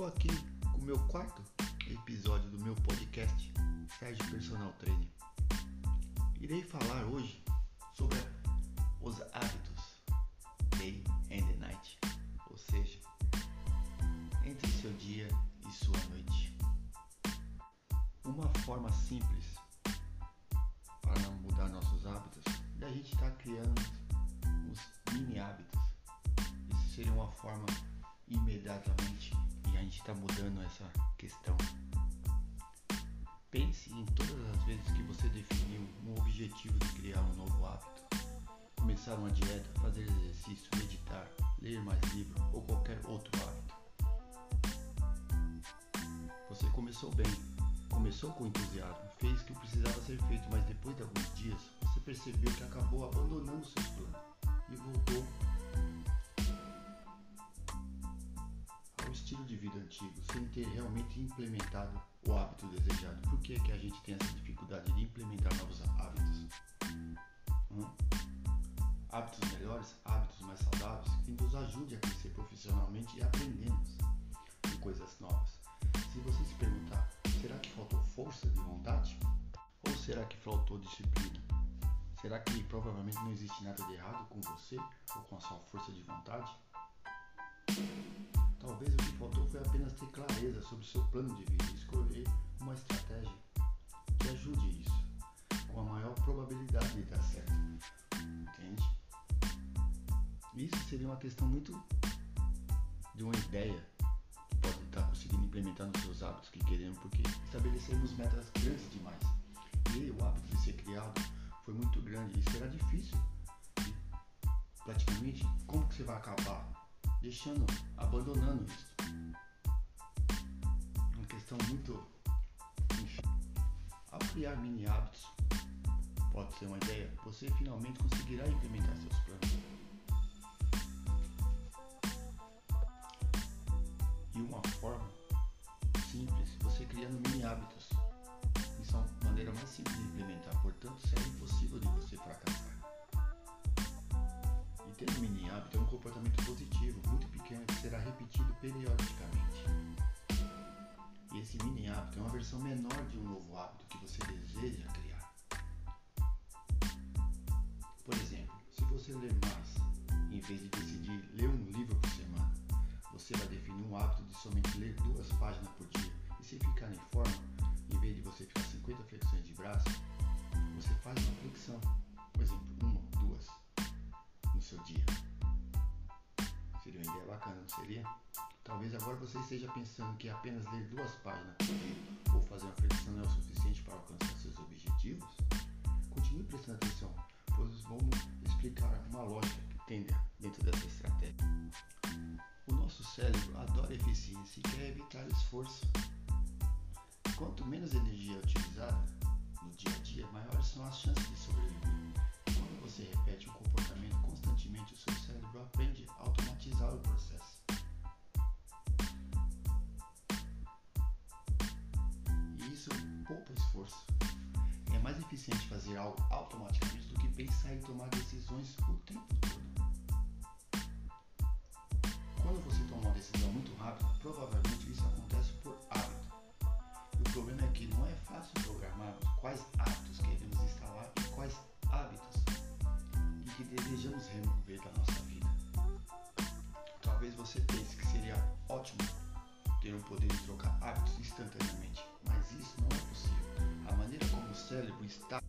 Estou aqui com o meu quarto episódio do meu podcast Sérgio Personal Trainer. Irei falar hoje sobre os hábitos day and night, ou seja, entre seu dia e sua noite. Uma forma simples para mudar nossos hábitos é a gente estar tá criando os mini hábitos. Isso seria uma forma imediatamente gente está mudando essa questão. Pense em todas as vezes que você definiu um objetivo de criar um novo hábito. Começar uma dieta, fazer exercício, meditar, ler mais livros ou qualquer outro hábito. Você começou bem, começou com entusiasmo, fez o que precisava ser feito, mas depois de alguns dias você percebeu que acabou abandonando seus planos e voltou estilo de vida antigo sem ter realmente implementado o hábito desejado. Por que, que a gente tem essa dificuldade de implementar novos hábitos? Hum? Hábitos melhores, hábitos mais saudáveis, que nos ajude a crescer profissionalmente e aprendemos coisas novas. Se você se perguntar, será que faltou força de vontade? Ou será que faltou disciplina? Será que provavelmente não existe nada de errado com você ou com a sua força de vontade? Talvez o que faltou foi apenas ter clareza sobre o seu plano de vida e escolher uma estratégia que ajude isso, com a maior probabilidade de dar certo. Entende? Isso seria uma questão muito de uma ideia que pode estar conseguindo implementar nos seus hábitos que queremos, porque estabelecemos metas grandes demais. E o hábito de ser criado foi muito grande e será difícil. E, praticamente, como que você vai acabar deixando, abandonando isso. Uma questão muito. Enfim, ao criar mini hábitos, pode ser uma ideia, você finalmente conseguirá implementar seus planos. E uma forma simples, você criando mini hábitos, que são a maneira mais simples de implementar, portanto, será impossível de você fracassar. Ter um mini hábito é um comportamento positivo, muito pequeno, que será repetido periodicamente. E esse mini hábito é uma versão menor de um novo hábito que você deseja criar. Por exemplo, se você ler mais, em vez de decidir ler um livro por semana, você vai definir um hábito de somente ler duas páginas por dia. E se ficar em forma, em vez de você ficar 50 flexões de braço, você faz uma flexão. Seu dia. Seria uma ideia bacana, não seria? Talvez agora você esteja pensando que apenas ler duas páginas por dia ou fazer uma flexão não é o suficiente para alcançar seus objetivos. Continue prestando atenção, pois vamos explicar uma lógica que tem dentro dessa estratégia. O nosso cérebro adora eficiência e quer evitar esforço. Quanto menos energia é utilizada no dia a dia, maiores são as chances de sobreviver. Quando você repete um comportamento o seu cérebro aprende a automatizar o processo. E isso poupa esforço. É mais eficiente fazer algo automaticamente do que pensar em tomar decisões o tempo todo. Quando você toma uma decisão muito rápida, provavelmente isso acontece por hábito. E o problema é que não é fácil programar quais hábitos queremos instalar e quais hábitos que desejamos remover da nossa vida. Talvez você pense que seria ótimo ter o poder de trocar hábitos instantaneamente, mas isso não é possível. A maneira como o cérebro está,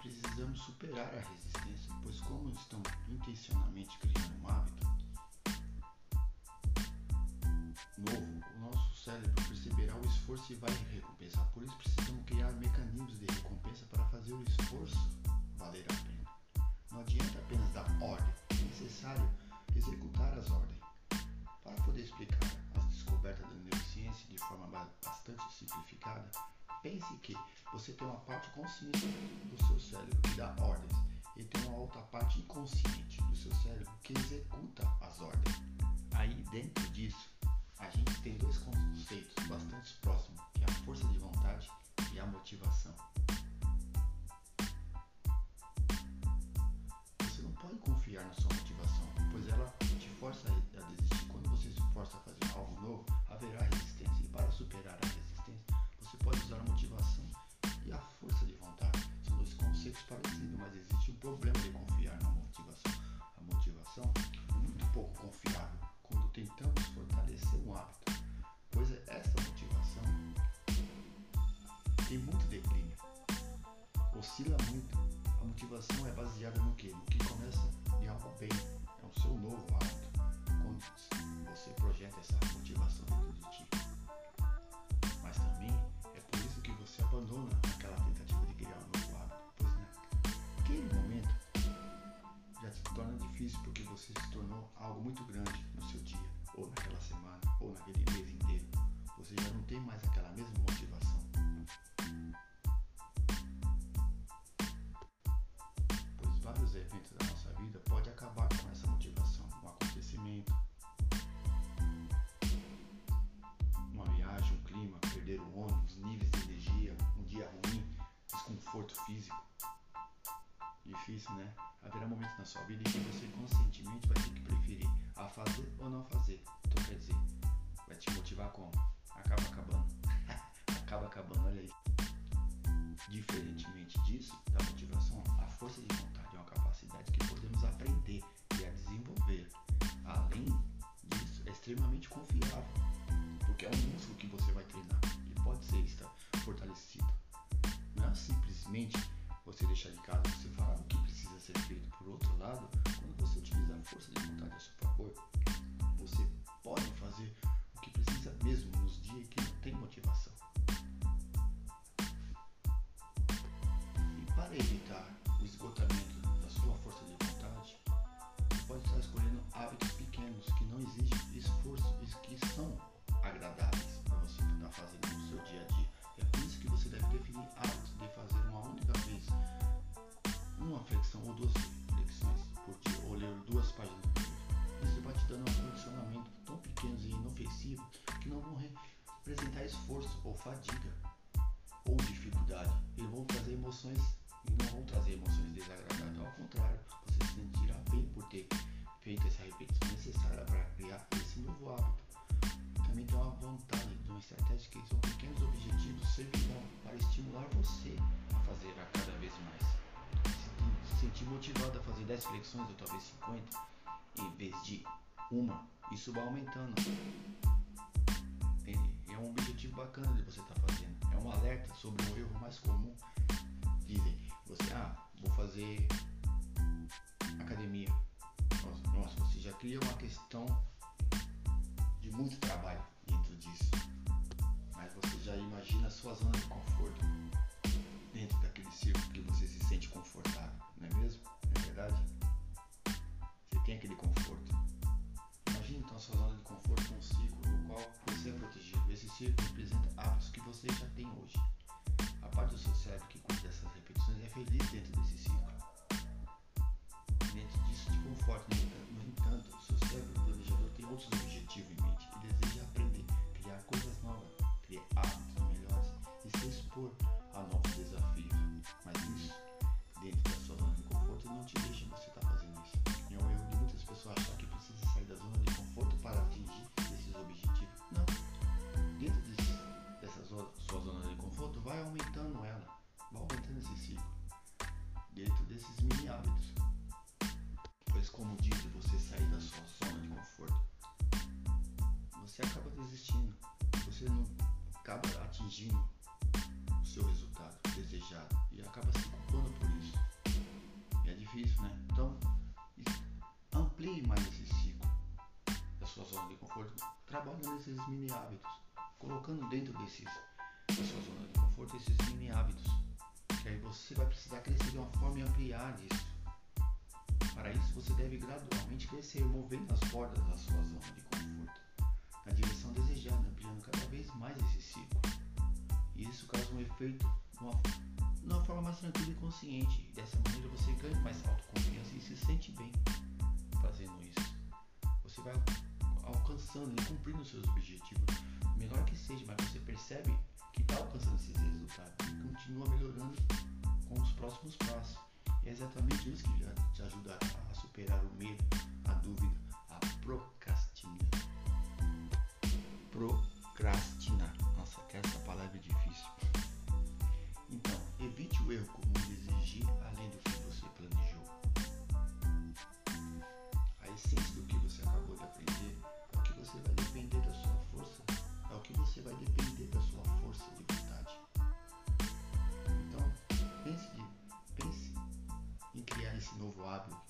precisamos superar a resistência, pois como estamos intencionalmente criando um hábito novo, o nosso cérebro perceberá o esforço e vai recompensar. Por isso precisamos criar mecanismos de recompensa para fazer o esforço necessário executar as ordens. Para poder explicar as descobertas da neurociência de forma bastante simplificada, pense que você tem uma parte consciente do seu cérebro que dá ordens e tem uma outra parte inconsciente do seu cérebro que executa as ordens. Aí dentro disso, motivação é baseada no que? No que começa de algo bem, é o seu novo hábito. Quando você projeta essa motivação dentro de ti. Mas também é por isso que você abandona aquela tentativa de criar um novo hábito, pois naquele momento já se torna difícil porque você se tornou algo muito grande no seu dia, ou naquela semana, ou naquele mês inteiro. Você já não tem mais aquela mesma motivação. Desconforto físico. Difícil, né? Haverá momentos na sua vida em que você conscientemente vai ter que preferir a fazer ou não fazer. Então quer dizer, lado, quando você utiliza a força de vontade a seu favor, você pode fazer o que precisa mesmo nos dias que não tem motivação. E para evitar o esgotamento da sua força de vontade, pode estar escolhendo hábitos pequenos que não exigem 10 flexões ou talvez 50 em vez de uma, isso vai aumentando. Entende? É um objetivo bacana de você estar tá fazendo. É um alerta sobre um erro mais comum. Dizem, você, ah, vou fazer academia. Nossa, nossa, você já cria uma questão de muito trabalho dentro disso. Mas você já imagina a sua zona de conforto dentro daquele círculo que você se sente confortável, não é mesmo? Círculo representa hábitos que você já tem hoje. A parte do seu cérebro que cuida dessas repetições é feliz dentro desse o seu resultado desejado e acaba se culpando por isso. E é difícil, né? Então, amplie mais esse ciclo da sua zona de conforto, trabalhando nesses mini hábitos, colocando dentro desses, da sua zona de conforto esses mini hábitos. Que aí você vai precisar crescer de uma forma e ampliar isso. Para isso, você deve gradualmente crescer, movendo as portas da sua zona de conforto na direção desejada, ampliando cada vez mais esse ciclo. E isso causa um efeito de uma, de uma forma mais tranquila e consciente. Dessa maneira você ganha mais autoconfiança e se sente bem fazendo isso. Você vai alcançando e cumprindo seus objetivos, menor que seja, mas você percebe que está alcançando esses resultados e continua melhorando com os próximos passos. E é exatamente isso que já te ajuda a superar o medo, a dúvida, a procrastinação procrastinar.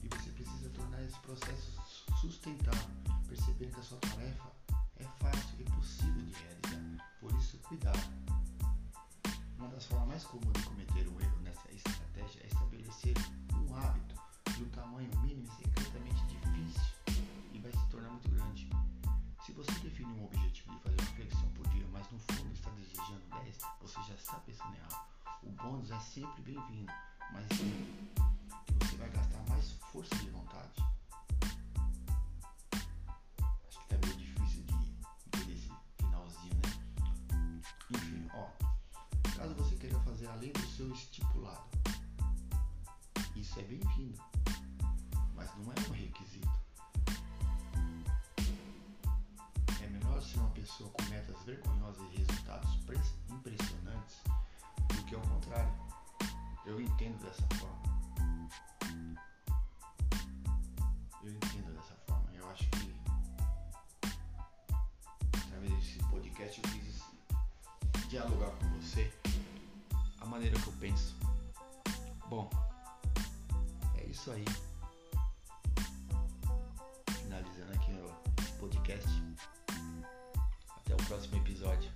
E você precisa tornar esse processo sustentável, percebendo que a sua tarefa é fácil e possível de realizar. Por isso, cuidado. Uma das formas mais comuns de cometer um erro nessa estratégia é estabelecer um hábito de um tamanho mínimo e secretamente difícil e vai se tornar muito grande. Se você definir um objetivo de fazer uma flexão por dia, mas no fundo está desejando 10, você já está pensando errado. O bônus é sempre bem-vindo, mas você vai gastar mais força de vontade. Acho que tá meio difícil de entender esse finalzinho, né? Enfim, ó. Caso você queira fazer além do seu estipulado, isso é bem-vindo, mas não é um requisito. É melhor ser uma pessoa com metas vergonhosas e resultados impressionantes do que ao contrário. Eu entendo dessa forma. Podcast eu quis dialogar com você a maneira que eu penso. Bom, é isso aí. Finalizando aqui o podcast. Até o próximo episódio.